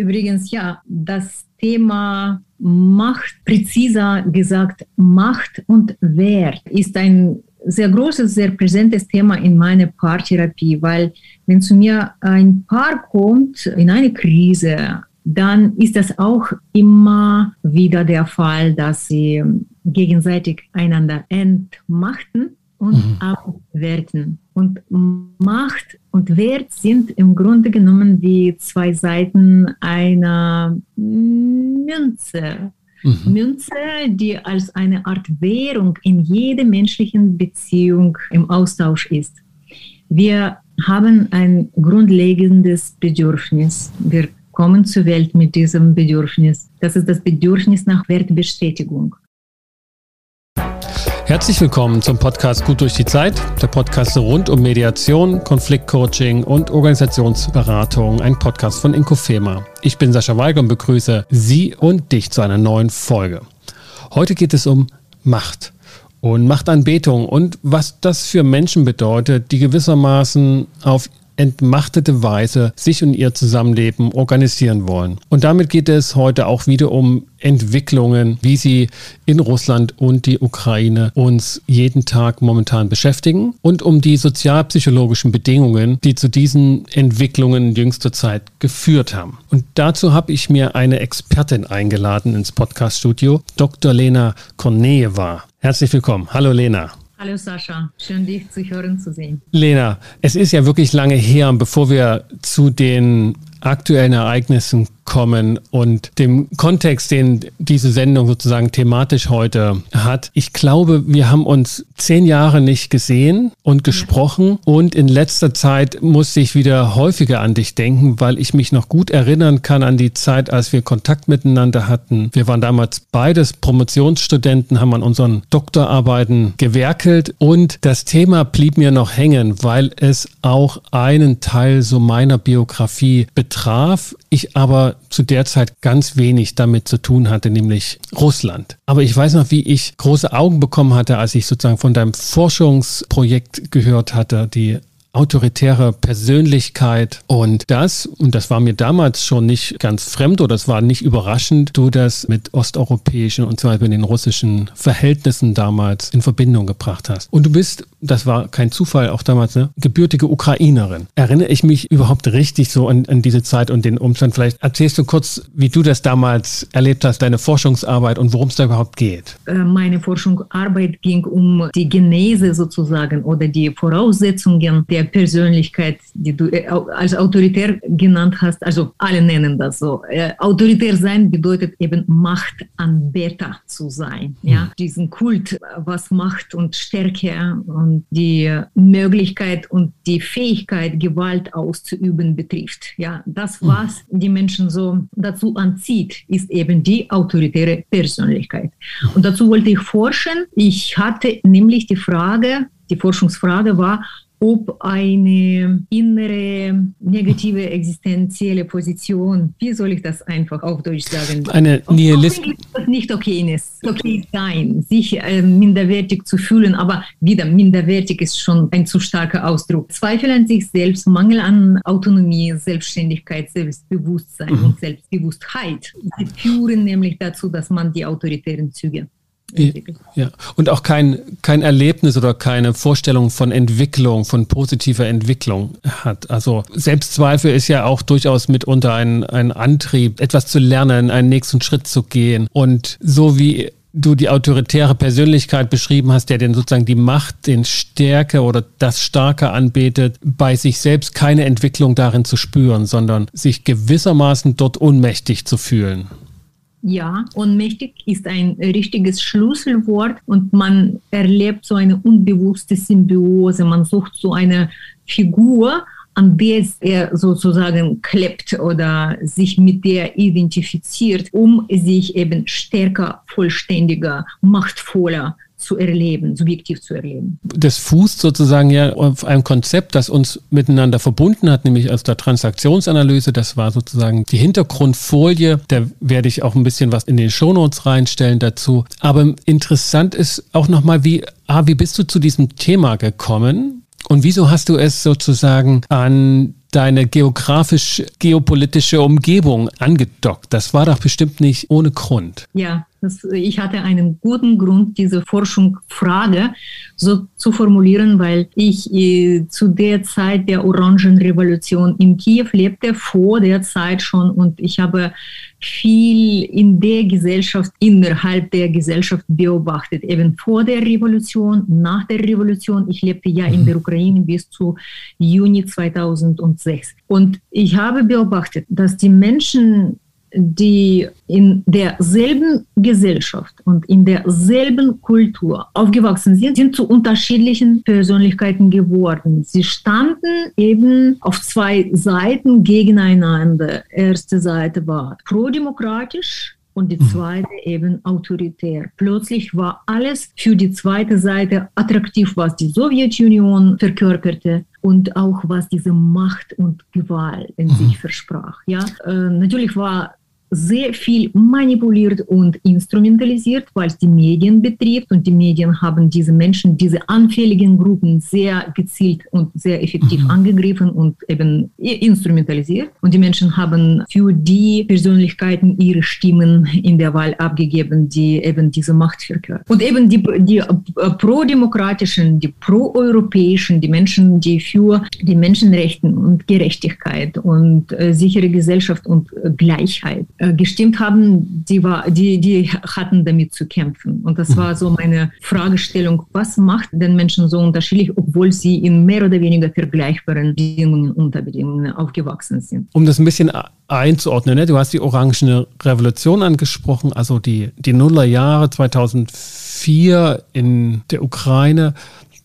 Übrigens, ja, das Thema Macht, präziser gesagt, Macht und Wert ist ein sehr großes, sehr präsentes Thema in meiner Paartherapie, weil wenn zu mir ein Paar kommt in eine Krise, dann ist das auch immer wieder der Fall, dass sie gegenseitig einander entmachten und mhm. abwerten. Und Macht und Wert sind im Grunde genommen wie zwei Seiten einer Münze. Mhm. Münze, die als eine Art Währung in jeder menschlichen Beziehung im Austausch ist. Wir haben ein grundlegendes Bedürfnis. Wir kommen zur Welt mit diesem Bedürfnis. Das ist das Bedürfnis nach Wertbestätigung. Herzlich willkommen zum Podcast Gut durch die Zeit, der Podcast rund um Mediation, Konfliktcoaching und Organisationsberatung, ein Podcast von Inkofema. Ich bin Sascha Weiger und begrüße Sie und dich zu einer neuen Folge. Heute geht es um Macht und Machtanbetung und was das für Menschen bedeutet, die gewissermaßen auf entmachtete Weise sich und ihr Zusammenleben organisieren wollen. Und damit geht es heute auch wieder um Entwicklungen, wie sie in Russland und die Ukraine uns jeden Tag momentan beschäftigen und um die sozialpsychologischen Bedingungen, die zu diesen Entwicklungen in jüngster Zeit geführt haben. Und dazu habe ich mir eine Expertin eingeladen ins Podcaststudio, Dr. Lena Kornejewa. Herzlich willkommen. Hallo Lena. Hallo Sascha, schön dich zu hören zu sehen. Lena, es ist ja wirklich lange her, bevor wir zu den aktuellen Ereignissen kommen und dem Kontext, den diese Sendung sozusagen thematisch heute hat. Ich glaube, wir haben uns zehn Jahre nicht gesehen und gesprochen und in letzter Zeit musste ich wieder häufiger an dich denken, weil ich mich noch gut erinnern kann an die Zeit, als wir Kontakt miteinander hatten. Wir waren damals beides Promotionsstudenten, haben an unseren Doktorarbeiten gewerkelt und das Thema blieb mir noch hängen, weil es auch einen Teil so meiner Biografie betraf. Ich aber zu der Zeit ganz wenig damit zu tun hatte, nämlich Russland. Aber ich weiß noch, wie ich große Augen bekommen hatte, als ich sozusagen von deinem Forschungsprojekt gehört hatte, die autoritäre Persönlichkeit und das, und das war mir damals schon nicht ganz fremd oder es war nicht überraschend, du das mit osteuropäischen und zum Beispiel den russischen Verhältnissen damals in Verbindung gebracht hast. Und du bist, das war kein Zufall auch damals, eine gebürtige Ukrainerin. Erinnere ich mich überhaupt richtig so an, an diese Zeit und den Umstand? Vielleicht erzählst du kurz, wie du das damals erlebt hast, deine Forschungsarbeit und worum es da überhaupt geht. Äh, meine Forschungsarbeit ging um die Genese sozusagen oder die Voraussetzungen der der Persönlichkeit, die du äh, als autoritär genannt hast, also alle nennen das so. Äh, autoritär sein bedeutet eben Machtanbeter zu sein. Ja, mhm. diesen Kult, was Macht und Stärke und die Möglichkeit und die Fähigkeit, Gewalt auszuüben betrifft. Ja, das, mhm. was die Menschen so dazu anzieht, ist eben die autoritäre Persönlichkeit. Und dazu wollte ich forschen. Ich hatte nämlich die Frage, die Forschungsfrage war, ob eine innere negative existenzielle Position, wie soll ich das einfach auf Deutsch sagen? Eine Nihilist nicht okay ist, okay sein, sich äh, minderwertig zu fühlen, aber wieder minderwertig ist schon ein zu starker Ausdruck. Zweifel an sich selbst, Mangel an Autonomie, Selbstständigkeit, Selbstbewusstsein mhm. und Selbstbewusstheit. Sie führen nämlich dazu, dass man die autoritären Züge ja, und auch kein, kein Erlebnis oder keine Vorstellung von Entwicklung, von positiver Entwicklung hat. Also Selbstzweifel ist ja auch durchaus mitunter ein, ein Antrieb, etwas zu lernen, einen nächsten Schritt zu gehen. Und so wie du die autoritäre Persönlichkeit beschrieben hast, der den sozusagen die Macht, den Stärke oder das Starke anbetet, bei sich selbst keine Entwicklung darin zu spüren, sondern sich gewissermaßen dort ohnmächtig zu fühlen. Ja, ohnmächtig ist ein richtiges Schlüsselwort und man erlebt so eine unbewusste Symbiose. Man sucht so eine Figur, an der er sozusagen klebt oder sich mit der identifiziert, um sich eben stärker, vollständiger, machtvoller zu erleben, subjektiv zu erleben. Das fußt sozusagen ja auf einem Konzept, das uns miteinander verbunden hat, nämlich aus der Transaktionsanalyse. Das war sozusagen die Hintergrundfolie. Da werde ich auch ein bisschen was in den Shownotes reinstellen dazu. Aber interessant ist auch nochmal, wie, ah, wie bist du zu diesem Thema gekommen? Und wieso hast du es sozusagen an deine geografisch-geopolitische Umgebung angedockt. Das war doch bestimmt nicht ohne Grund. Ja, das, ich hatte einen guten Grund, diese Forschungsfrage so zu formulieren, weil ich äh, zu der Zeit der Orangenrevolution in Kiew lebte, vor der Zeit schon, und ich habe viel in der Gesellschaft, innerhalb der Gesellschaft beobachtet, eben vor der Revolution, nach der Revolution. Ich lebte ja in der Ukraine bis zu Juni 2006. Und ich habe beobachtet, dass die Menschen die in derselben Gesellschaft und in derselben Kultur aufgewachsen sind, sind zu unterschiedlichen Persönlichkeiten geworden. Sie standen eben auf zwei Seiten gegeneinander. Erste Seite war prodemokratisch, und die mhm. zweite eben autoritär. Plötzlich war alles für die zweite Seite attraktiv, was die Sowjetunion verkörperte und auch was diese Macht und Gewalt in mhm. sich versprach. Ja, äh, natürlich war sehr viel manipuliert und instrumentalisiert, was die Medien betrifft. Und die Medien haben diese Menschen, diese anfälligen Gruppen sehr gezielt und sehr effektiv mhm. angegriffen und eben instrumentalisiert. Und die Menschen haben für die Persönlichkeiten ihre Stimmen in der Wahl abgegeben, die eben diese Macht verkörpern. Und eben die, die äh, pro-demokratischen, die pro-europäischen, die Menschen, die für die Menschenrechte und Gerechtigkeit und äh, sichere Gesellschaft und äh, Gleichheit gestimmt haben, die, war, die, die hatten damit zu kämpfen. Und das war so meine Fragestellung, was macht den Menschen so unterschiedlich, obwohl sie in mehr oder weniger vergleichbaren Bedingungen, Unterbedingungen aufgewachsen sind. Um das ein bisschen einzuordnen, ne? du hast die Orangene Revolution angesprochen, also die, die Nullerjahre 2004 in der Ukraine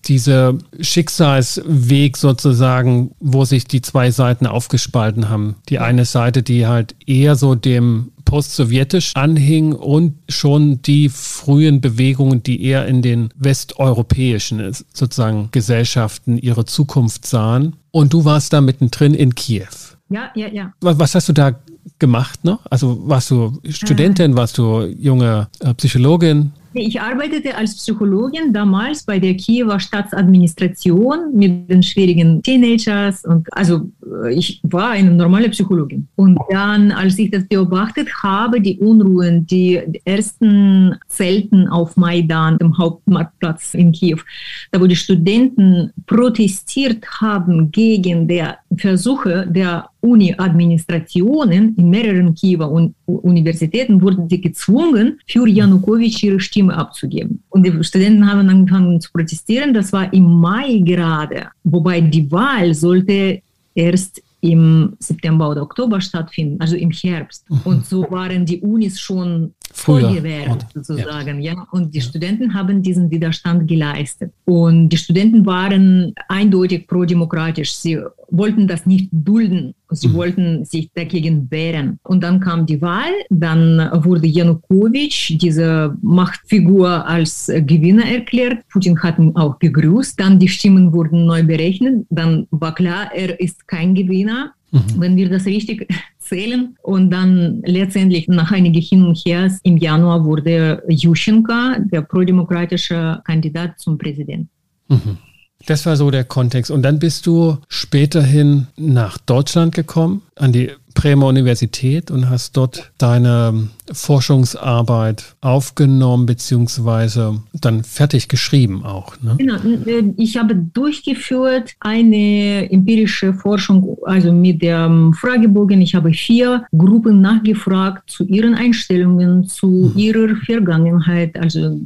dieser Schicksalsweg sozusagen, wo sich die zwei Seiten aufgespalten haben. Die eine Seite, die halt eher so dem postsowjetisch anhing und schon die frühen Bewegungen, die eher in den westeuropäischen sozusagen Gesellschaften ihre Zukunft sahen. Und du warst da mittendrin in Kiew. Ja, ja, ja. Was hast du da gemacht noch? Also warst du Studentin, äh. warst du junge äh, Psychologin? Ich arbeitete als Psychologin damals bei der Kiewer Staatsadministration mit den schwierigen Teenagers und also äh, ich war eine normale Psychologin. Und dann, als ich das beobachtet habe, die Unruhen, die ersten Zelten auf Maidan, dem Hauptmarktplatz in Kiew, da wo die Studenten protestiert haben gegen die Versuche der Uni-Administrationen in mehreren Kiewer Universitäten wurden sie gezwungen, für Janukowitsch ihre Stimme abzugeben. Und die Studenten haben angefangen zu protestieren. Das war im Mai gerade, wobei die Wahl sollte erst im September oder Oktober stattfinden, also im Herbst. Und so waren die Unis schon vorgewählt sozusagen, ja. ja. Und die Studenten haben diesen Widerstand geleistet. Und die Studenten waren eindeutig pro-demokratisch. Sie wollten das nicht dulden. Sie mhm. wollten sich dagegen wehren. Und dann kam die Wahl. Dann wurde Janukowitsch, diese Machtfigur, als Gewinner erklärt. Putin hat ihn auch begrüßt. Dann die Stimmen wurden neu berechnet. Dann war klar, er ist kein Gewinner. Mhm. Wenn wir das richtig zählen. Und dann letztendlich nach einigen Hin und Her im Januar wurde Juschenka, der prodemokratische Kandidat zum Präsidenten. Mhm. Das war so der Kontext. Und dann bist du späterhin nach Deutschland gekommen, an die Bremer Universität und hast dort deine Forschungsarbeit aufgenommen beziehungsweise dann fertig geschrieben auch. Ne? Genau, ich habe durchgeführt eine empirische Forschung, also mit dem Fragebogen. Ich habe vier Gruppen nachgefragt zu ihren Einstellungen, zu mhm. ihrer Vergangenheit, also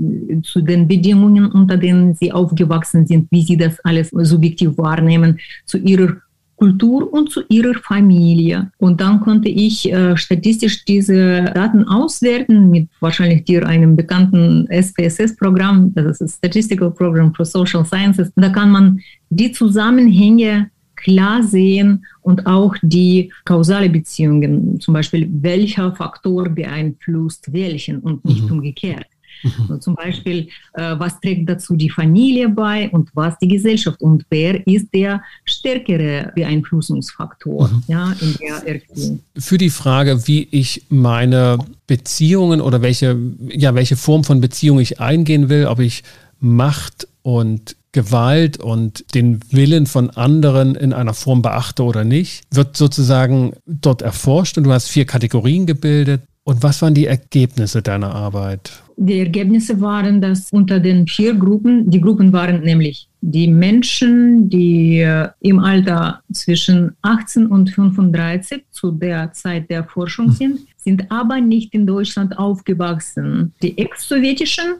zu den Bedingungen, unter denen sie aufgewachsen sind, wie sie das alles subjektiv wahrnehmen, zu ihrer Kultur und zu ihrer Familie. Und dann konnte ich äh, statistisch diese Daten auswerten mit wahrscheinlich dir einem bekannten SPSS-Programm, das ist Statistical Program for Social Sciences. Da kann man die Zusammenhänge klar sehen und auch die kausale Beziehungen, zum Beispiel welcher Faktor beeinflusst welchen und nicht mhm. umgekehrt. Mhm. zum Beispiel, äh, was trägt dazu die Familie bei und was die Gesellschaft und wer ist der stärkere Beeinflussungsfaktor mhm. ja, in der Erziehung. Für die Frage, wie ich meine Beziehungen oder welche, ja, welche Form von Beziehung ich eingehen will, ob ich Macht und Gewalt und den Willen von anderen in einer Form beachte oder nicht, wird sozusagen dort erforscht und du hast vier Kategorien gebildet. Und was waren die Ergebnisse deiner Arbeit? Die Ergebnisse waren, dass unter den vier Gruppen, die Gruppen waren nämlich die Menschen, die äh, im Alter zwischen 18 und 35 zu der Zeit der Forschung hm. sind, sind aber nicht in Deutschland aufgewachsen. Die ex-sowjetischen,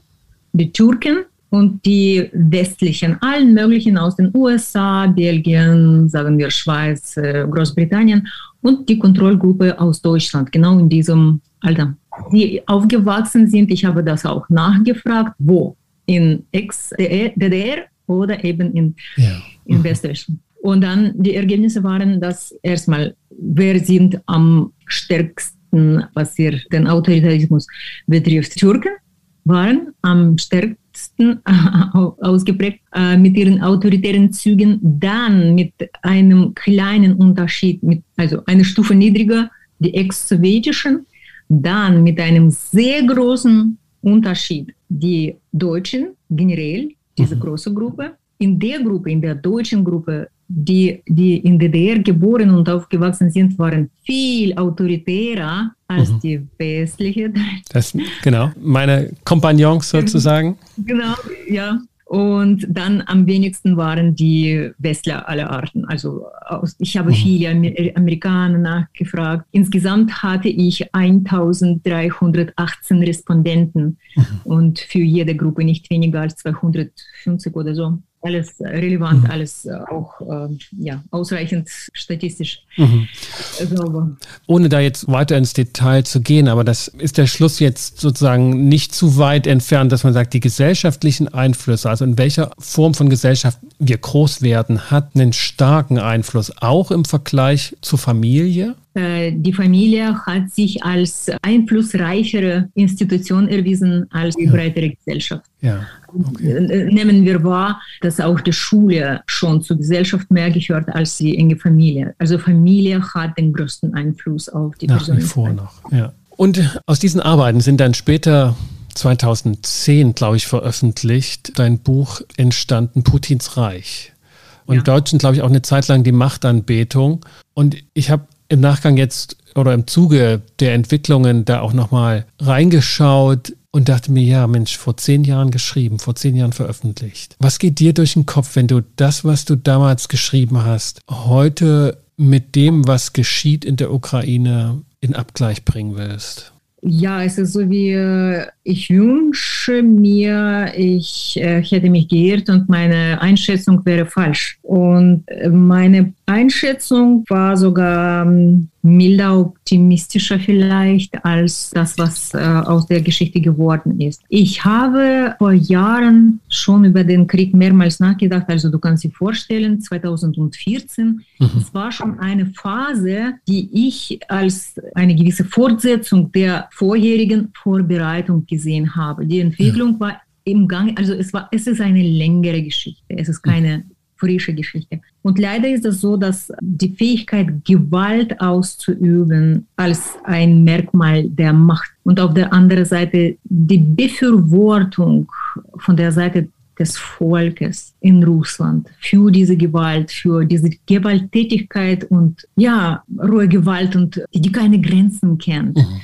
die Türken und die westlichen, allen möglichen aus den USA, Belgien, sagen wir Schweiz, äh, Großbritannien und die Kontrollgruppe aus Deutschland, genau in diesem Alter. Die aufgewachsen sind, ich habe das auch nachgefragt, wo? In Ex-DDR oder eben in, ja. in Westdeutschland. Und dann die Ergebnisse waren, dass erstmal, wer sind am stärksten, was hier den Autoritarismus betrifft, Türken waren am stärksten ausgeprägt äh, mit ihren autoritären Zügen, dann mit einem kleinen Unterschied, mit, also eine Stufe niedriger, die ex-sowjetischen, dann mit einem sehr großen Unterschied, die Deutschen generell, diese mhm. große Gruppe. In der Gruppe, in der deutschen Gruppe, die, die in DDR geboren und aufgewachsen sind, waren viel autoritärer als mhm. die westliche. Das, genau, meine Kompagnons sozusagen. Genau, ja. Und dann am wenigsten waren die Westler aller Arten. Also ich habe mhm. viele Amerikaner nachgefragt. Insgesamt hatte ich 1318 Respondenten mhm. und für jede Gruppe nicht weniger als 250 oder so alles relevant, mhm. alles äh, auch äh, ja, ausreichend statistisch mhm. sauber. Ohne da jetzt weiter ins Detail zu gehen, aber das ist der Schluss jetzt sozusagen nicht zu weit entfernt, dass man sagt, die gesellschaftlichen Einflüsse, also in welcher Form von Gesellschaft wir groß werden, hat einen starken Einfluss, auch im Vergleich zur Familie? Äh, die Familie hat sich als einflussreichere Institution erwiesen als die ja. breitere Gesellschaft. Ja. Okay. Äh, nehmen wir wahr, dass auch die Schule schon zur Gesellschaft mehr gehört als die enge Familie. Also Familie hat den größten Einfluss auf die Nach wie vor noch, ja. Und aus diesen Arbeiten sind dann später 2010, glaube ich, veröffentlicht, dein Buch entstanden, Putins Reich. Und ja. Deutschen, glaube ich, auch eine Zeit lang die Machtanbetung. Und ich habe im Nachgang jetzt oder im Zuge der Entwicklungen da auch nochmal reingeschaut und dachte mir, ja, Mensch, vor zehn Jahren geschrieben, vor zehn Jahren veröffentlicht. Was geht dir durch den Kopf, wenn du das, was du damals geschrieben hast, heute mit dem, was geschieht in der Ukraine, in Abgleich bringen willst? Ja, es ist so wie, äh, ich wünsche mir, ich äh, hätte mich geirrt und meine Einschätzung wäre falsch. Und äh, meine Einschätzung war sogar ähm, milder optimistischer vielleicht als das, was äh, aus der Geschichte geworden ist. Ich habe vor Jahren schon über den Krieg mehrmals nachgedacht. Also du kannst dir vorstellen, 2014, mhm. es war schon eine Phase, die ich als eine gewisse Fortsetzung der vorherigen Vorbereitung gesehen habe. Die Entwicklung ja. war im Gang, also es war, es ist eine längere Geschichte. Es ist keine frische Geschichte. Und leider ist es so, dass die Fähigkeit, Gewalt auszuüben, als ein Merkmal der Macht und auf der anderen Seite die Befürwortung von der Seite des Volkes in Russland für diese Gewalt, für diese Gewalttätigkeit und ja, rohe Gewalt und die keine Grenzen kennt. Mhm.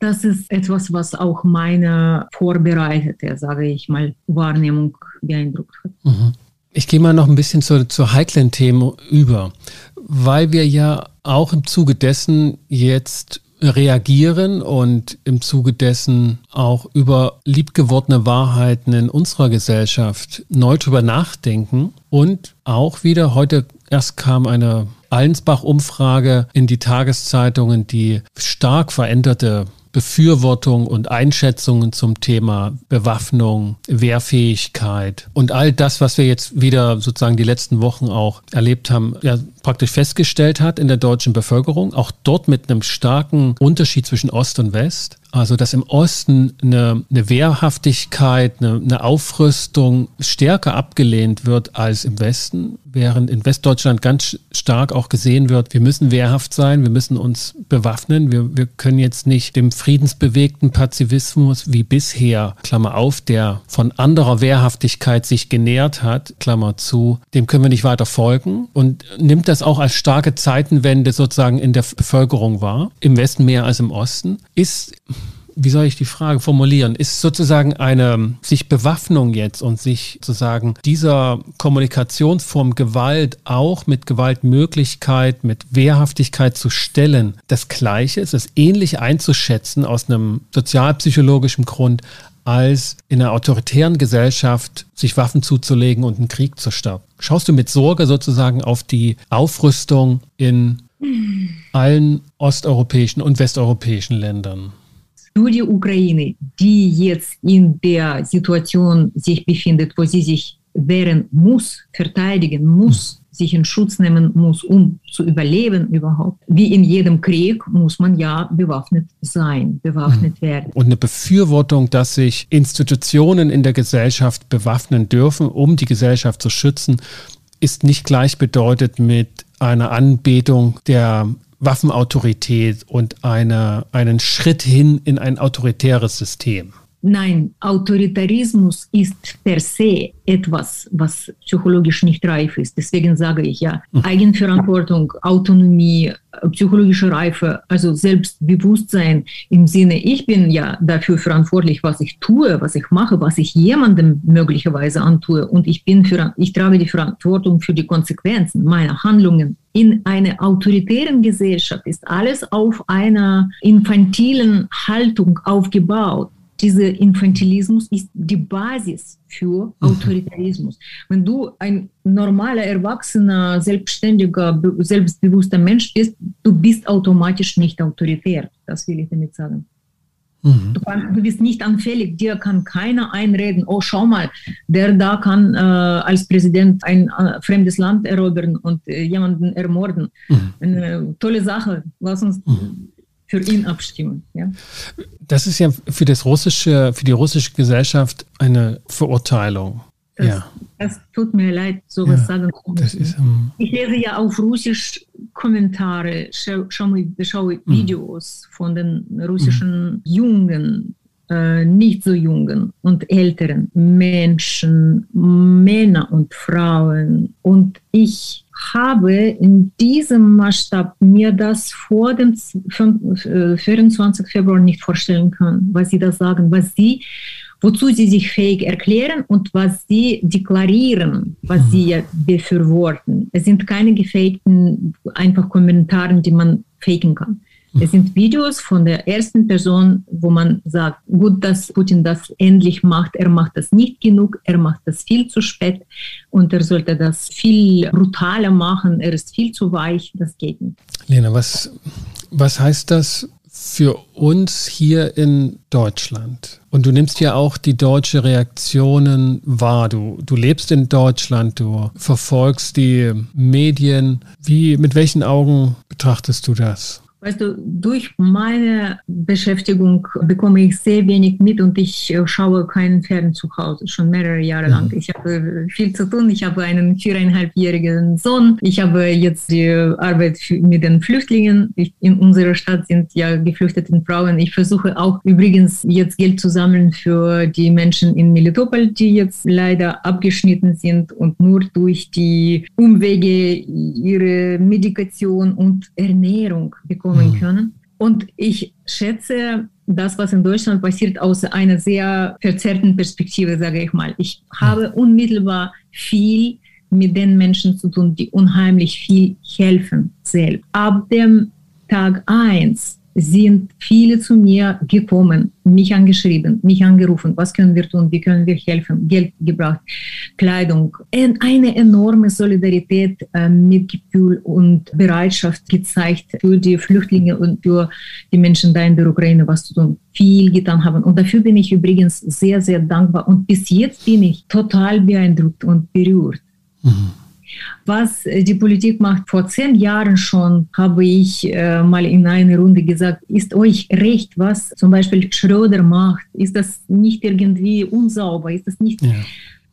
Das ist etwas, was auch meine vorbereitete, sage ich mal, Wahrnehmung beeindruckt hat. Mhm. Ich gehe mal noch ein bisschen zu, zu heiklen Themen über, weil wir ja auch im Zuge dessen jetzt reagieren und im Zuge dessen auch über liebgewordene Wahrheiten in unserer Gesellschaft neu drüber nachdenken und auch wieder heute erst kam eine Allensbach-Umfrage in die Tageszeitungen, die stark veränderte Befürwortung und Einschätzungen zum Thema Bewaffnung, Wehrfähigkeit und all das, was wir jetzt wieder sozusagen die letzten Wochen auch erlebt haben, ja, praktisch festgestellt hat in der deutschen Bevölkerung, auch dort mit einem starken Unterschied zwischen Ost und West. Also, dass im Osten eine, eine Wehrhaftigkeit, eine, eine, Aufrüstung stärker abgelehnt wird als im Westen, während in Westdeutschland ganz stark auch gesehen wird, wir müssen wehrhaft sein, wir müssen uns bewaffnen, wir, wir können jetzt nicht dem friedensbewegten Pazifismus wie bisher, Klammer auf, der von anderer Wehrhaftigkeit sich genährt hat, Klammer zu, dem können wir nicht weiter folgen und nimmt das auch als starke Zeitenwende sozusagen in der Bevölkerung wahr, im Westen mehr als im Osten, ist wie soll ich die Frage formulieren? Ist sozusagen eine sich Bewaffnung jetzt und sich sozusagen dieser Kommunikationsform Gewalt auch mit Gewaltmöglichkeit, mit Wehrhaftigkeit zu stellen, das Gleiche? Ist es ähnlich einzuschätzen aus einem sozialpsychologischen Grund als in einer autoritären Gesellschaft sich Waffen zuzulegen und einen Krieg zu starten? Schaust du mit Sorge sozusagen auf die Aufrüstung in allen osteuropäischen und westeuropäischen Ländern? für die Ukraine, die jetzt in der Situation sich befindet, wo sie sich wehren muss, verteidigen muss, sich in Schutz nehmen muss, um zu überleben überhaupt. Wie in jedem Krieg muss man ja bewaffnet sein, bewaffnet mhm. werden. Und eine Befürwortung, dass sich Institutionen in der Gesellschaft bewaffnen dürfen, um die Gesellschaft zu schützen, ist nicht gleichbedeutend mit einer Anbetung der Waffenautorität und eine, einen Schritt hin in ein autoritäres System. Nein, Autoritarismus ist per se etwas, was psychologisch nicht reif ist. Deswegen sage ich ja, hm. Eigenverantwortung, Autonomie, psychologische Reife, also Selbstbewusstsein im Sinne, ich bin ja dafür verantwortlich, was ich tue, was ich mache, was ich jemandem möglicherweise antue und ich bin für, ich trage die Verantwortung für die Konsequenzen meiner Handlungen. In einer autoritären Gesellschaft ist alles auf einer infantilen Haltung aufgebaut dieser Infantilismus ist die Basis für mhm. Autoritarismus. Wenn du ein normaler, erwachsener, selbstständiger, selbstbewusster Mensch bist, du bist automatisch nicht autoritär. Das will ich damit sagen. Mhm. Du, kann, du, bist nicht anfällig, dir kann keiner einreden, oh schau mal, der da kann äh, als Präsident ein äh, fremdes Land erobern und äh, jemanden ermorden. Mhm. Eine tolle Sache, lass uns mhm für ihn abstimmen. Ja? Das ist ja für das russische, für die russische Gesellschaft eine Verurteilung. Das, ja. das tut mir leid, sowas ja, sagen zu müssen. um ich lese ja auf Russisch Kommentare, schaue, schaue mhm. Videos von den russischen mhm. Jungen, äh, nicht so jungen und älteren Menschen, Männer und Frauen. Und ich habe in diesem Maßstab mir das vor dem 24. Äh, Februar nicht vorstellen können, was sie da sagen, was sie, wozu sie sich fähig erklären und was sie deklarieren, was sie ja befürworten. Es sind keine gefakten einfach Kommentare, die man faken kann. Es sind Videos von der ersten Person, wo man sagt, gut, dass Putin das endlich macht. Er macht das nicht genug, er macht das viel zu spät und er sollte das viel brutaler machen. Er ist viel zu weich, das geht nicht. Lena, was, was heißt das für uns hier in Deutschland? Und du nimmst ja auch die deutsche Reaktionen wahr. Du, du lebst in Deutschland, du verfolgst die Medien. Wie, mit welchen Augen betrachtest du das? Weißt du, durch meine Beschäftigung bekomme ich sehr wenig mit und ich äh, schaue keinen Fern zu Hause, schon mehrere Jahre lang. Mhm. Ich habe viel zu tun. Ich habe einen viereinhalbjährigen Sohn. Ich habe jetzt die Arbeit mit den Flüchtlingen. in unserer Stadt sind ja geflüchtete Frauen. Ich versuche auch übrigens jetzt Geld zu sammeln für die Menschen in Melitopol, die jetzt leider abgeschnitten sind und nur durch die Umwege ihre Medikation und Ernährung bekommen kommen mhm. können. Und ich schätze das, was in Deutschland passiert, aus einer sehr verzerrten Perspektive, sage ich mal. Ich habe unmittelbar viel mit den Menschen zu tun, die unheimlich viel helfen selbst. Ab dem Tag 1 sind viele zu mir gekommen, mich angeschrieben, mich angerufen, was können wir tun, wie können wir helfen, Geld gebracht, Kleidung. Eine enorme Solidarität, äh, Mitgefühl und Bereitschaft gezeigt für die Flüchtlinge und für die Menschen da in der Ukraine was zu tun, viel getan haben. Und dafür bin ich übrigens sehr, sehr dankbar. Und bis jetzt bin ich total beeindruckt und berührt. Mhm. Was die Politik macht, vor zehn Jahren schon habe ich äh, mal in einer Runde gesagt, ist euch recht, was zum Beispiel Schröder macht? Ist das nicht irgendwie unsauber? Ist das nicht... Ja.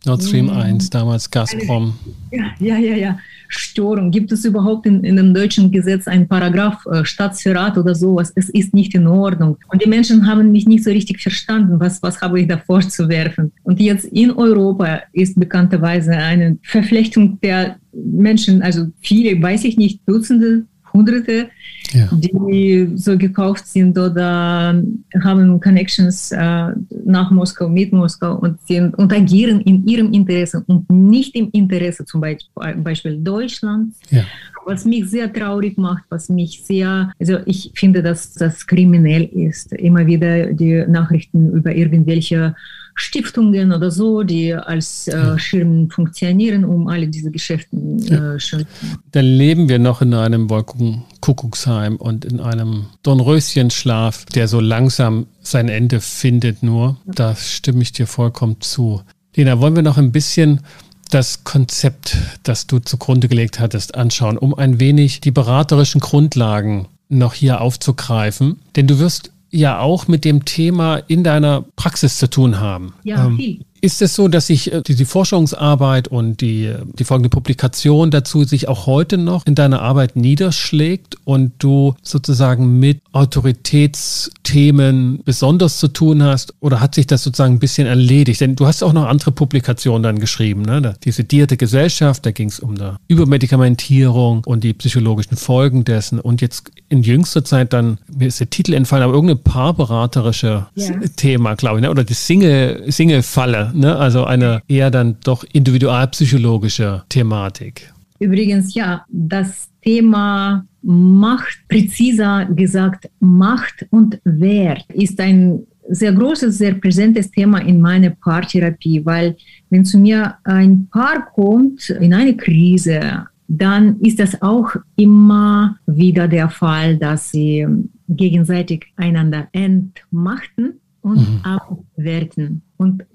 Nord Stream 1, damals Gazprom. Ja, ja, ja, ja. Störung. Gibt es überhaupt in, in dem deutschen Gesetz einen Paragraph äh, Staatsverrat oder sowas? Es ist nicht in Ordnung. Und die Menschen haben mich nicht so richtig verstanden, was, was habe ich da vorzuwerfen. Und jetzt in Europa ist bekannterweise eine Verflechtung der Menschen, also viele, weiß ich nicht, Dutzende Hunderte, ja. die so gekauft sind oder haben Connections äh, nach Moskau, mit Moskau und, sind, und agieren in ihrem Interesse und nicht im Interesse zum Beispiel, Beispiel Deutschlands. Ja. Was mich sehr traurig macht, was mich sehr, also ich finde, dass das kriminell ist, immer wieder die Nachrichten über irgendwelche Stiftungen oder so, die als äh, Schirm funktionieren, um alle diese Geschäfte äh, schön Dann leben wir noch in einem Wolkenkuckucksheim und in einem Dornröschenschlaf, der so langsam sein Ende findet nur. Da stimme ich dir vollkommen zu. Lena, wollen wir noch ein bisschen das Konzept, das du zugrunde gelegt hattest, anschauen, um ein wenig die beraterischen Grundlagen noch hier aufzugreifen. Denn du wirst ja auch mit dem Thema in deiner Praxis zu tun haben. Ja, ähm, viel. Ist es so, dass sich äh, die, die, Forschungsarbeit und die, die folgende Publikation dazu sich auch heute noch in deiner Arbeit niederschlägt und du sozusagen mit Autoritätsthemen besonders zu tun hast? Oder hat sich das sozusagen ein bisschen erledigt? Denn du hast auch noch andere Publikationen dann geschrieben, ne? Die sedierte Gesellschaft, da ging es um eine Übermedikamentierung und die psychologischen Folgen dessen. Und jetzt in jüngster Zeit dann, mir ist der Titel entfallen, aber irgendein paarberaterische ja. Thema, glaube ich, ne? oder die Single-Falle. Single ne? also eine eher dann doch individualpsychologische Thematik. Übrigens, ja, das Thema Macht, präziser gesagt, Macht und Wert ist ein sehr großes, sehr präsentes Thema in meiner Paartherapie, weil wenn zu mir ein Paar kommt in eine Krise, dann ist das auch immer wieder der Fall, dass sie gegenseitig einander entmachten und mhm. abwerten. Und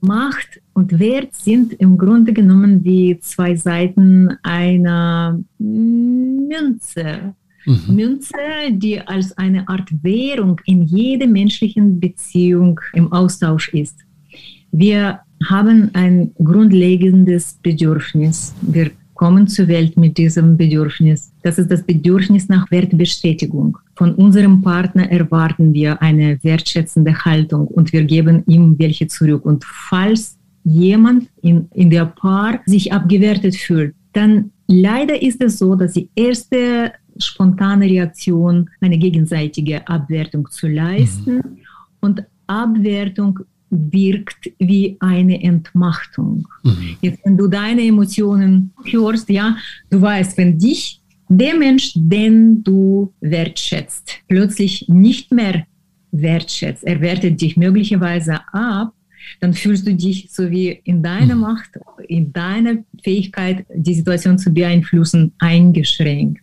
Macht und Wert sind im Grunde genommen wie zwei Seiten einer Münze. Mhm. Münze, die als eine Art Währung in jeder menschlichen Beziehung im Austausch ist. Wir haben ein grundlegendes Bedürfnis. Wir kommen zur Welt mit diesem Bedürfnis. Das ist das Bedürfnis nach Wertbestätigung. Von unserem Partner erwarten wir eine wertschätzende Haltung und wir geben ihm welche zurück. Und falls jemand in, in der Paar sich abgewertet fühlt, dann leider ist es so, dass die erste spontane Reaktion eine gegenseitige Abwertung zu leisten mhm. und Abwertung wirkt wie eine Entmachtung. Mhm. Jetzt, wenn du deine Emotionen hörst, ja, du weißt, wenn dich der Mensch, den du wertschätzt, plötzlich nicht mehr wertschätzt, er wertet dich möglicherweise ab, dann fühlst du dich so wie in deiner mhm. Macht, in deiner Fähigkeit, die Situation zu beeinflussen, eingeschränkt.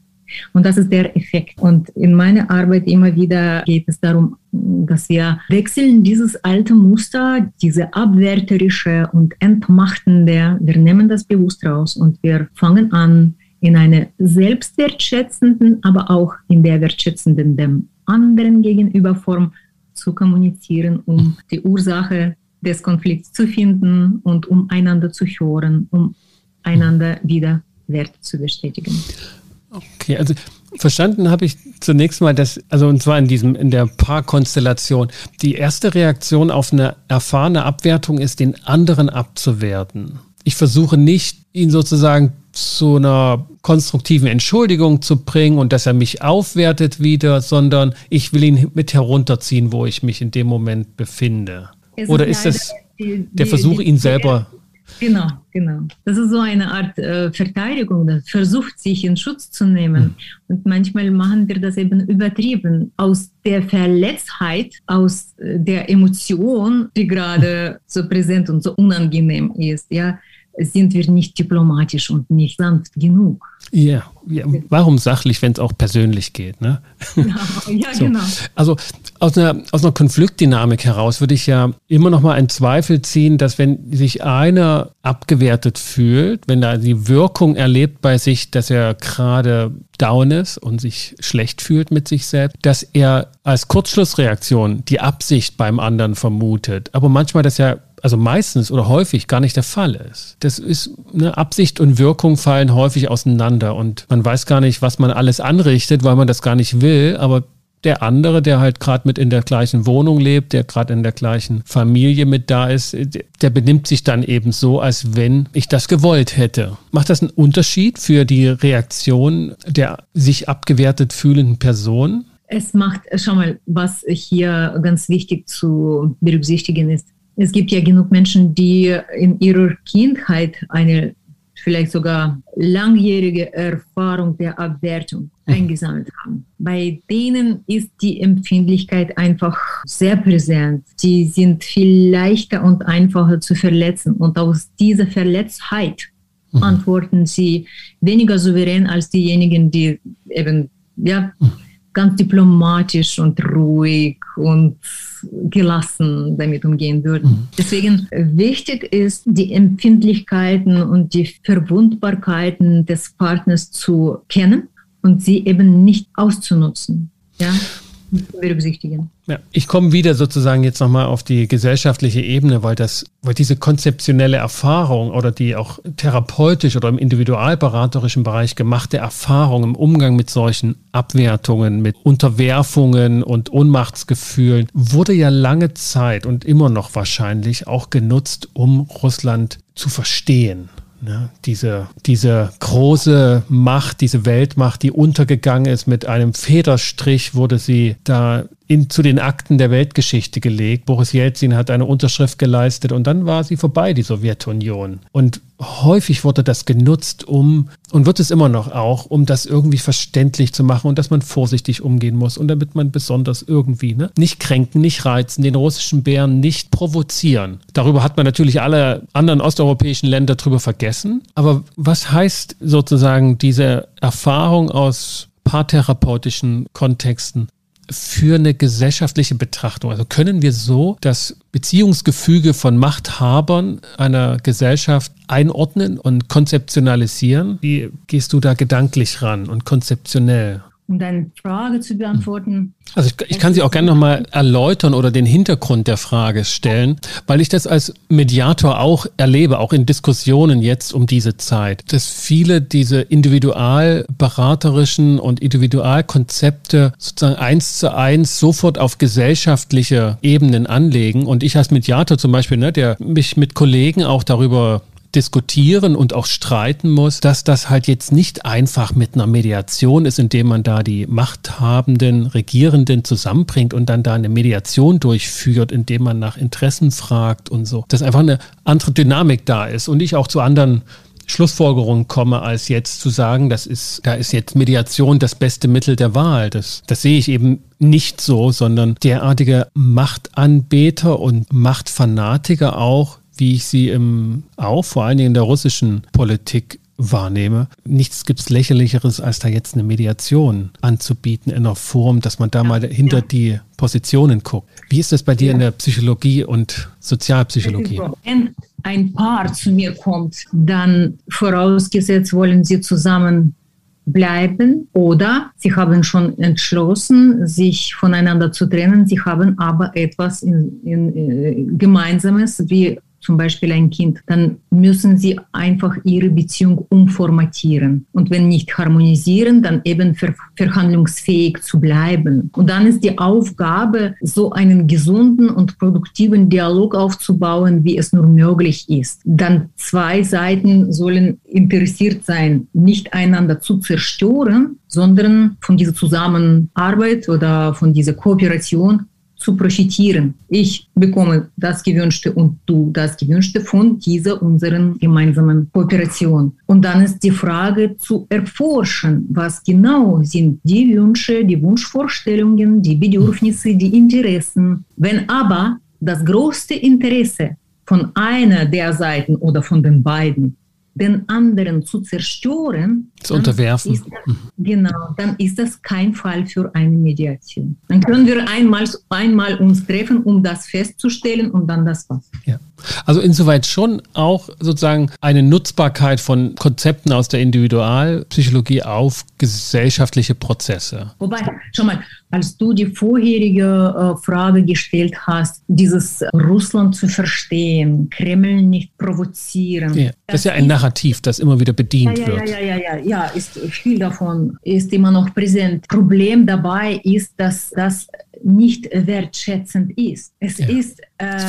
Und das ist der Effekt. Und in meiner Arbeit immer wieder geht es darum, dass wir wechseln dieses alte Muster, diese abwärterische und entmachtende, wir nehmen das bewusst raus und wir fangen an, in einer selbstwertschätzenden, aber auch in der wertschätzenden dem anderen gegenüber Form zu kommunizieren, um die Ursache des Konflikts zu finden und um einander zu hören, um einander wieder Wert zu bestätigen. Okay, also verstanden habe ich zunächst mal, dass, also und zwar in diesem, in der Paarkonstellation, die erste Reaktion auf eine erfahrene Abwertung ist, den anderen abzuwerten. Ich versuche nicht, ihn sozusagen zu einer konstruktiven Entschuldigung zu bringen und dass er mich aufwertet wieder, sondern ich will ihn mit herunterziehen, wo ich mich in dem Moment befinde. Oder ist es der Versuch, ihn selber Genau, genau. Das ist so eine Art äh, Verteidigung, das versucht sich in Schutz zu nehmen. Mhm. Und manchmal machen wir das eben übertrieben. Aus der Verletztheit, aus äh, der Emotion, die gerade so präsent und so unangenehm ist, ja, sind wir nicht diplomatisch und nicht sanft genug. Ja, ja. warum sachlich, wenn es auch persönlich geht? Ne? Ja, ja so. genau. Also aus einer, aus einer Konfliktdynamik heraus würde ich ja immer noch mal einen Zweifel ziehen, dass wenn sich einer abgewertet fühlt, wenn er die Wirkung erlebt bei sich, dass er gerade down ist und sich schlecht fühlt mit sich selbst, dass er als Kurzschlussreaktion die Absicht beim anderen vermutet. Aber manchmal das ja also meistens oder häufig gar nicht der Fall ist. Das ist eine Absicht und Wirkung fallen häufig auseinander und man weiß gar nicht, was man alles anrichtet, weil man das gar nicht will, aber der andere, der halt gerade mit in der gleichen Wohnung lebt, der gerade in der gleichen Familie mit da ist, der benimmt sich dann eben so, als wenn ich das gewollt hätte. Macht das einen Unterschied für die Reaktion der sich abgewertet fühlenden Person? Es macht, schau mal, was hier ganz wichtig zu berücksichtigen ist. Es gibt ja genug Menschen, die in ihrer Kindheit eine vielleicht sogar langjährige Erfahrung der Abwertung mhm. eingesammelt haben. Bei denen ist die Empfindlichkeit einfach sehr präsent. Sie sind viel leichter und einfacher zu verletzen. Und aus dieser Verletztheit mhm. antworten sie weniger souverän als diejenigen, die eben ja, mhm ganz diplomatisch und ruhig und gelassen damit umgehen würden. Mhm. Deswegen wichtig ist, die Empfindlichkeiten und die Verwundbarkeiten des Partners zu kennen und sie eben nicht auszunutzen. Ja? Berücksichtigen. Ja, ich komme wieder sozusagen jetzt nochmal auf die gesellschaftliche Ebene, weil das, weil diese konzeptionelle Erfahrung oder die auch therapeutisch oder im individualberaterischen Bereich gemachte Erfahrung im Umgang mit solchen Abwertungen, mit Unterwerfungen und Ohnmachtsgefühlen wurde ja lange Zeit und immer noch wahrscheinlich auch genutzt, um Russland zu verstehen Ne? Diese, diese große Macht, diese Weltmacht, die untergegangen ist, mit einem Federstrich wurde sie da in, zu den Akten der Weltgeschichte gelegt. Boris Jelzin hat eine Unterschrift geleistet und dann war sie vorbei, die Sowjetunion. Und häufig wurde das genutzt, um, und wird es immer noch auch, um das irgendwie verständlich zu machen und dass man vorsichtig umgehen muss und damit man besonders irgendwie ne, nicht kränken, nicht reizen, den russischen Bären nicht provozieren. Darüber hat man natürlich alle anderen osteuropäischen Länder drüber vergessen. Aber was heißt sozusagen diese Erfahrung aus paartherapeutischen Kontexten für eine gesellschaftliche Betrachtung? Also können wir so das Beziehungsgefüge von Machthabern einer Gesellschaft einordnen und konzeptionalisieren? Wie gehst du da gedanklich ran und konzeptionell? Um deine Frage zu beantworten. Also ich, ich kann sie auch gerne nochmal erläutern oder den Hintergrund der Frage stellen, weil ich das als Mediator auch erlebe, auch in Diskussionen jetzt um diese Zeit, dass viele diese individualberaterischen und Individualkonzepte sozusagen eins zu eins sofort auf gesellschaftliche Ebenen anlegen. Und ich als Mediator zum Beispiel, ne, der mich mit Kollegen auch darüber diskutieren und auch streiten muss, dass das halt jetzt nicht einfach mit einer Mediation ist, indem man da die machthabenden Regierenden zusammenbringt und dann da eine Mediation durchführt, indem man nach Interessen fragt und so. Dass einfach eine andere Dynamik da ist und ich auch zu anderen Schlussfolgerungen komme, als jetzt zu sagen, das ist, da ist jetzt Mediation das beste Mittel der Wahl. Das, das sehe ich eben nicht so, sondern derartige Machtanbeter und Machtfanatiker auch wie ich sie im, auch vor allen Dingen in der russischen Politik wahrnehme. Nichts gibt es lächerlicheres, als da jetzt eine Mediation anzubieten in einer Form, dass man da mal hinter die Positionen guckt. Wie ist das bei dir ja. in der Psychologie und Sozialpsychologie? Wenn ein Paar zu mir kommt, dann vorausgesetzt wollen sie zusammen bleiben oder sie haben schon entschlossen, sich voneinander zu trennen. Sie haben aber etwas in, in, in äh, Gemeinsames wie zum Beispiel ein Kind, dann müssen sie einfach ihre Beziehung umformatieren. Und wenn nicht harmonisieren, dann eben ver verhandlungsfähig zu bleiben. Und dann ist die Aufgabe, so einen gesunden und produktiven Dialog aufzubauen, wie es nur möglich ist. Dann zwei Seiten sollen interessiert sein, nicht einander zu zerstören, sondern von dieser Zusammenarbeit oder von dieser Kooperation zu profitieren. Ich bekomme das Gewünschte und du das Gewünschte von dieser unseren gemeinsamen Kooperation. Und dann ist die Frage zu erforschen, was genau sind die Wünsche, die Wunschvorstellungen, die Bedürfnisse, die Interessen. Wenn aber das größte Interesse von einer der Seiten oder von den beiden den anderen zu zerstören, zu unterwerfen. Das, genau, dann ist das kein Fall für eine Mediation. Dann können wir einmal, einmal uns treffen, um das festzustellen und dann das was. Ja. Also insoweit schon auch sozusagen eine Nutzbarkeit von Konzepten aus der Individualpsychologie auf gesellschaftliche Prozesse. Wobei, schau mal, als du die vorherige äh, Frage gestellt hast, dieses Russland zu verstehen, Kreml nicht provozieren. Ja, das, das ist ja ein Narrativ, das immer wieder bedient ja, ja, wird. Ja, ja, ja, ja, ja, ist viel davon ist immer noch präsent. Problem dabei ist, dass das nicht wertschätzend ist. Es ja. ist äh,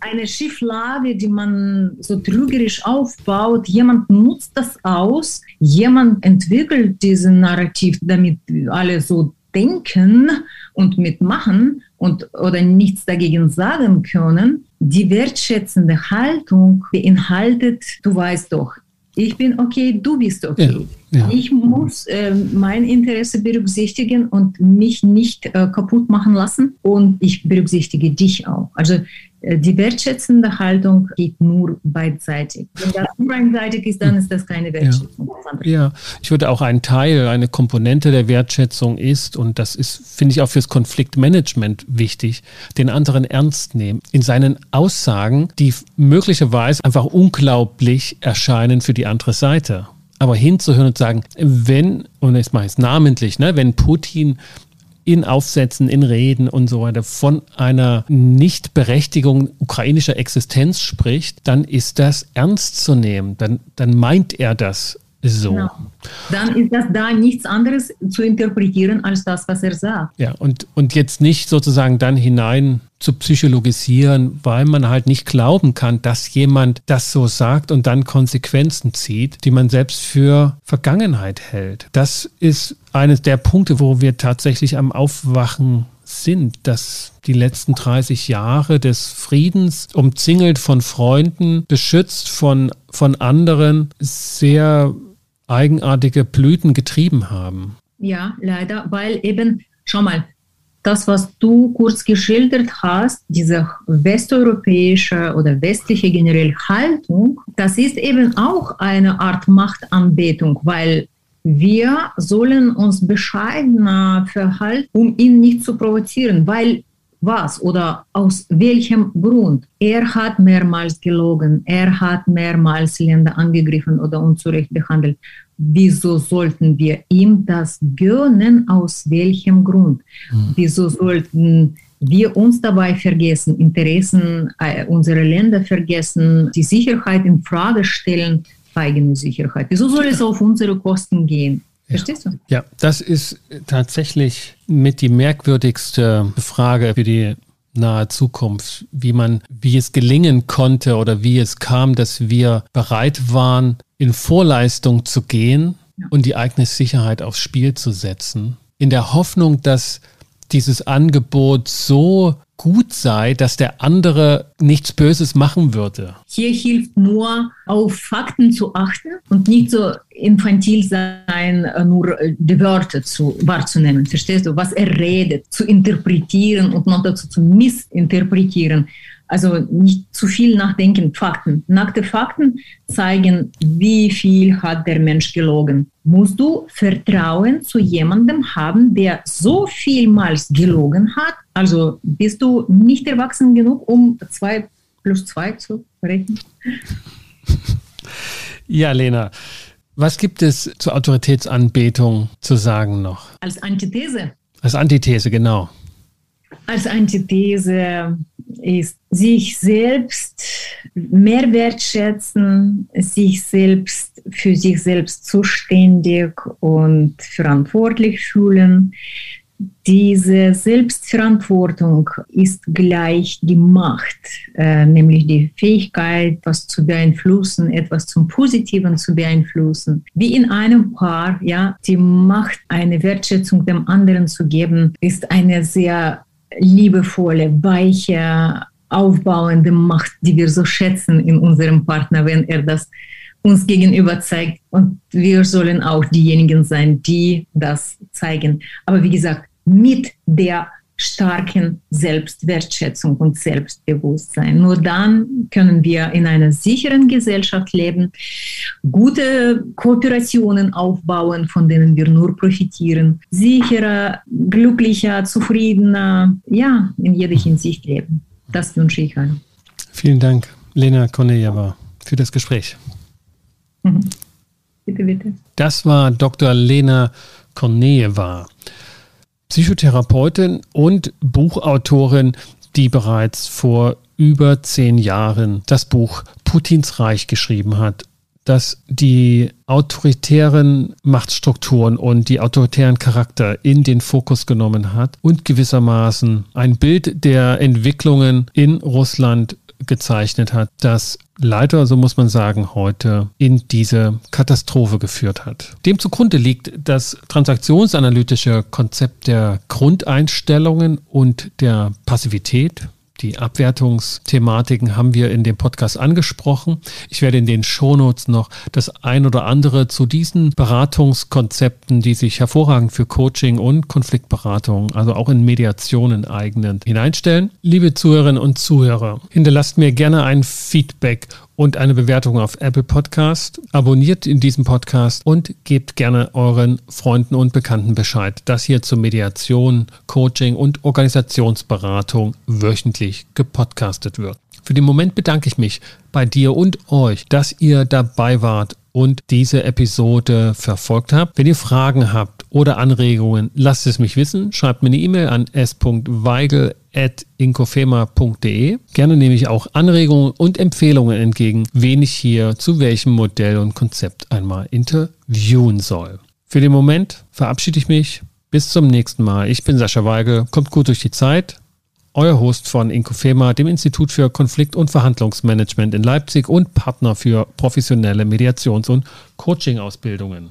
eine Schieflage, die man so trügerisch aufbaut. Jemand nutzt das aus, jemand entwickelt diesen Narrativ, damit alle so denken und mitmachen und oder nichts dagegen sagen können. Die wertschätzende Haltung beinhaltet, du weißt doch, ich bin okay, du bist okay. Ja, ja. Ich muss äh, mein Interesse berücksichtigen und mich nicht äh, kaputt machen lassen und ich berücksichtige dich auch. Also die wertschätzende Haltung geht nur beidseitig. Wenn das nur einseitig ist, dann ist das keine Wertschätzung. Ja. ja, ich würde auch ein Teil, eine Komponente der Wertschätzung ist, und das ist, finde ich, auch fürs Konfliktmanagement wichtig, den anderen ernst nehmen. In seinen Aussagen, die möglicherweise einfach unglaublich erscheinen für die andere Seite aber hinzuhören und sagen, wenn, und jetzt mache ich es namentlich, ne, wenn Putin in Aufsätzen, in Reden und so weiter von einer Nichtberechtigung ukrainischer Existenz spricht, dann ist das ernst zu nehmen. Dann, dann meint er das so. Genau. Dann ist das da nichts anderes zu interpretieren als das, was er sagt. Ja, und, und jetzt nicht sozusagen dann hinein zu psychologisieren, weil man halt nicht glauben kann, dass jemand das so sagt und dann Konsequenzen zieht, die man selbst für Vergangenheit hält. Das ist eines der Punkte, wo wir tatsächlich am Aufwachen sind, dass die letzten 30 Jahre des Friedens, umzingelt von Freunden, beschützt von, von anderen, sehr eigenartige Blüten getrieben haben. Ja, leider, weil eben, schau mal, das, was du kurz geschildert hast, diese westeuropäische oder westliche generelle Haltung, das ist eben auch eine Art Machtanbetung, weil wir sollen uns bescheidener verhalten, um ihn nicht zu provozieren, weil was oder aus welchem Grund. Er hat mehrmals gelogen, er hat mehrmals Länder angegriffen oder unzurecht behandelt. Wieso sollten wir ihm das gönnen? Aus welchem Grund? Mhm. Wieso sollten wir uns dabei vergessen, Interessen äh, unserer Länder vergessen, die Sicherheit in Frage stellen, eigene Sicherheit? Wieso soll es auf unsere Kosten gehen? Verstehst du? Ja, das ist tatsächlich mit die merkwürdigste Frage für die nahe Zukunft, wie man, wie es gelingen konnte oder wie es kam, dass wir bereit waren, in Vorleistung zu gehen und die eigene Sicherheit aufs Spiel zu setzen, in der Hoffnung, dass dieses Angebot so gut sei, dass der andere nichts Böses machen würde. Hier hilft nur, auf Fakten zu achten und nicht so infantil sein, äh, nur äh, die Wörter zu, wahrzunehmen. Verstehst du? Was er redet, zu interpretieren und noch dazu zu missinterpretieren. Also nicht zu viel nachdenken, Fakten. Nackte Fakten zeigen, wie viel hat der Mensch gelogen. Musst du Vertrauen zu jemandem haben, der so vielmals gelogen hat? Also bist du nicht erwachsen genug, um zwei plus zwei zu rechnen? Ja, Lena. Was gibt es zur Autoritätsanbetung zu sagen noch? Als Antithese. Als Antithese, genau. Als Antithese ist sich selbst mehr wertschätzen, sich selbst für sich selbst zuständig und verantwortlich fühlen. Diese Selbstverantwortung ist gleich die Macht, äh, nämlich die Fähigkeit, etwas zu beeinflussen, etwas zum Positiven zu beeinflussen. Wie in einem Paar, ja, die Macht, eine Wertschätzung dem anderen zu geben, ist eine sehr liebevolle, weiche, aufbauende Macht, die wir so schätzen in unserem Partner, wenn er das uns gegenüber zeigt. Und wir sollen auch diejenigen sein, die das zeigen. Aber wie gesagt, mit der starken Selbstwertschätzung und Selbstbewusstsein. Nur dann können wir in einer sicheren Gesellschaft leben, gute Kooperationen aufbauen, von denen wir nur profitieren, sicherer, glücklicher, zufriedener, ja, in jeder Hinsicht leben. Das wünsche ich allen. Vielen Dank, Lena Konejewa, für das Gespräch. Mhm. Bitte, bitte. Das war Dr. Lena Kornejewa, Psychotherapeutin und Buchautorin, die bereits vor über zehn Jahren das Buch Putins Reich geschrieben hat, das die autoritären Machtstrukturen und die autoritären Charakter in den Fokus genommen hat und gewissermaßen ein Bild der Entwicklungen in Russland gezeichnet hat, das leider, so muss man sagen, heute in diese Katastrophe geführt hat. Dem zugrunde liegt das transaktionsanalytische Konzept der Grundeinstellungen und der Passivität, die Abwertungsthematiken haben wir in dem Podcast angesprochen. Ich werde in den Shownotes noch das ein oder andere zu diesen Beratungskonzepten, die sich hervorragend für Coaching und Konfliktberatung, also auch in Mediationen eignen, hineinstellen. Liebe Zuhörerinnen und Zuhörer, hinterlasst mir gerne ein Feedback und eine Bewertung auf Apple Podcast. Abonniert in diesem Podcast und gebt gerne euren Freunden und Bekannten Bescheid, dass hier zur Mediation, Coaching und Organisationsberatung wöchentlich gepodcastet wird. Für den Moment bedanke ich mich bei dir und euch, dass ihr dabei wart und diese Episode verfolgt habt. Wenn ihr Fragen habt oder Anregungen, lasst es mich wissen. Schreibt mir eine E-Mail an s.weigel.inkofema.de. Gerne nehme ich auch Anregungen und Empfehlungen entgegen, wen ich hier zu welchem Modell und Konzept einmal interviewen soll. Für den Moment verabschiede ich mich. Bis zum nächsten Mal. Ich bin Sascha Weigel. Kommt gut durch die Zeit euer Host von Inkofema, dem Institut für Konflikt- und Verhandlungsmanagement in Leipzig und Partner für professionelle Mediations- und Coaching-Ausbildungen.